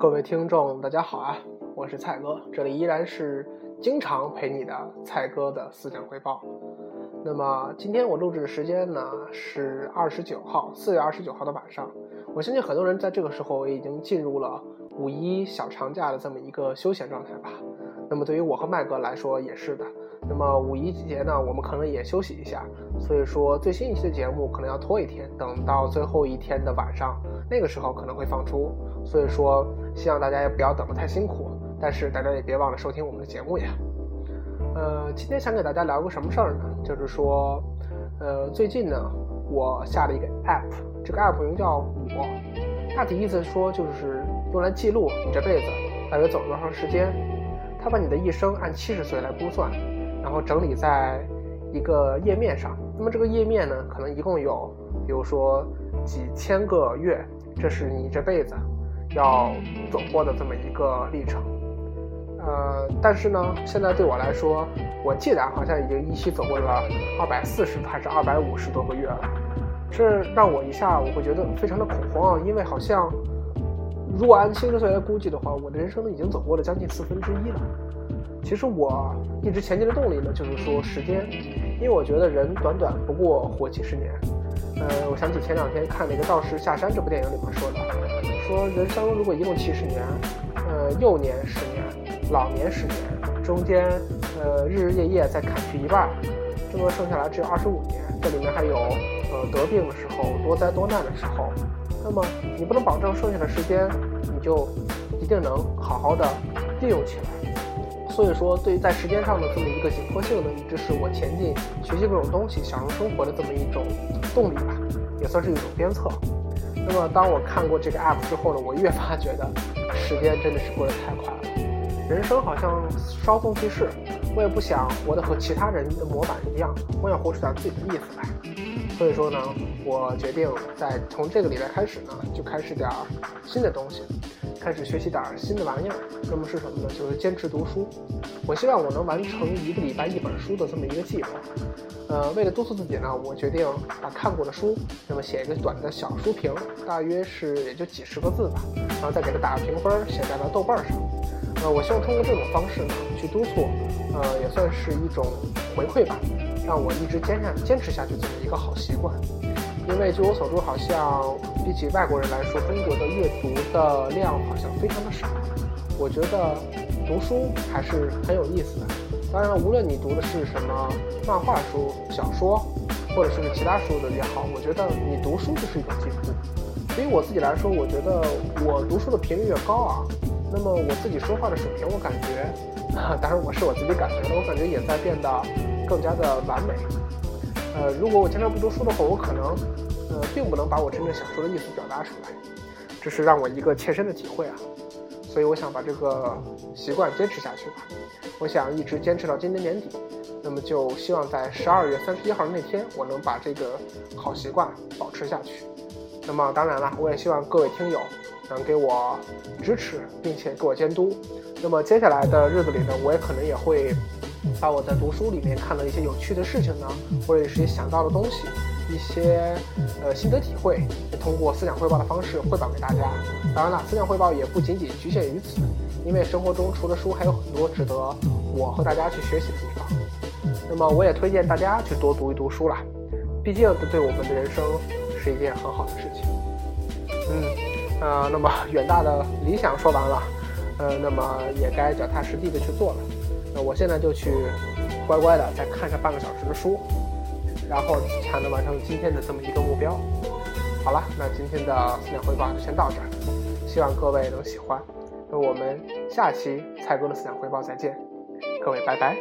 各位听众，大家好啊！我是蔡哥，这里依然是经常陪你的蔡哥的思想汇报。那么今天我录制的时间呢是二十九号，四月二十九号的晚上。我相信很多人在这个时候也已经进入了五一小长假的这么一个休闲状态吧。那么对于我和麦哥来说也是的。那么五一节呢，我们可能也休息一下，所以说最新一期的节目可能要拖一天，等到最后一天的晚上，那个时候可能会放出。所以说，希望大家也不要等得太辛苦，但是大家也别忘了收听我们的节目呀。呃，今天想给大家聊个什么事儿呢？就是说，呃，最近呢，我下了一个 app，这个 app 名叫我，大体意思说就是用来记录你这辈子大约走了多长时间，它把你的一生按七十岁来估算。然后整理在一个页面上，那么这个页面呢，可能一共有，比如说几千个月，这是你这辈子要走过的这么一个历程。呃，但是呢，现在对我来说，我记得好像已经一起走过了二百四十还是二百五十多个月了，这让我一下我会觉得非常的恐慌啊，因为好像如果按七十岁来估计的话，我的人生已经走过了将近四分之一了。其实我一直前进的动力呢，就是说时间，因为我觉得人短短不过活几十年。呃，我想起前两天看那个《道士下山》这部电影里面说的，说人生如果一共七十年，呃，幼年十年，老年十年，中间呃日日夜夜再砍去一半，这么剩下来只有二十五年。这里面还有呃得病的时候，多灾多难的时候，那么你不能保证剩下的时间你就一定能好好的利用起来。所以说，对于在时间上的这么一个紧迫性呢，一直是我前进、学习各种东西、享受生活的这么一种动力吧，也算是一种鞭策。那么，当我看过这个 app 之后呢，我越发觉得时间真的是过得太快了，人生好像稍纵即逝。我也不想活得和其他人的模板一样，我想活出点自己的意思来。所以说呢，我决定在从这个礼拜开始呢，就开始点新的东西。开始学习点新的玩意儿，那么是什么呢？就是坚持读书。我希望我能完成一个礼拜一本书的这么一个计划。呃，为了督促自己呢，我决定把看过的书，那么写一个短的小书评，大约是也就几十个字吧，然后再给它打个评分，写在了豆瓣上。呃，我希望通过这种方式呢，去督促，呃，也算是一种回馈吧，让我一直坚下坚持下去这么一个好习惯。因为据我所知，好像比起外国人来说，中国的阅读的量好像非常的少。我觉得读书还是很有意思的。当然，无论你读的是什么漫画书、小说，或者是其他书的也好，我觉得你读书就是一种进步。对于我自己来说，我觉得我读书的频率越高啊，那么我自己说话的水平，我感觉，当然我是我自己感觉的，我感觉也在变得更加的完美。呃，如果我经常不读书的话，我可能，呃，并不能把我真正想说的意思表达出来，这是让我一个切身的体会啊。所以我想把这个习惯坚持下去吧。我想一直坚持到今年年底，那么就希望在十二月三十一号那天，我能把这个好习惯保持下去。那么当然了，我也希望各位听友能给我支持，并且给我监督。那么接下来的日子里呢，我也可能也会。把我在读书里面看到一些有趣的事情呢，或者是想到的东西，一些呃心得体会，也通过思想汇报的方式汇报给大家。当然了，思想汇报也不仅仅局限于此，因为生活中除了书，还有很多值得我和大家去学习的地方。那么，我也推荐大家去多读一读书啦，毕竟这对我们的人生是一件很好的事情。嗯，呃，那么远大的理想说完了，呃，那么也该脚踏实地的去做了。我现在就去乖乖的再看上半个小时的书，然后才能完成今天的这么一个目标。好了，那今天的思想汇报就先到这儿，希望各位能喜欢。那我们下期蔡哥的思想汇报再见，各位拜拜。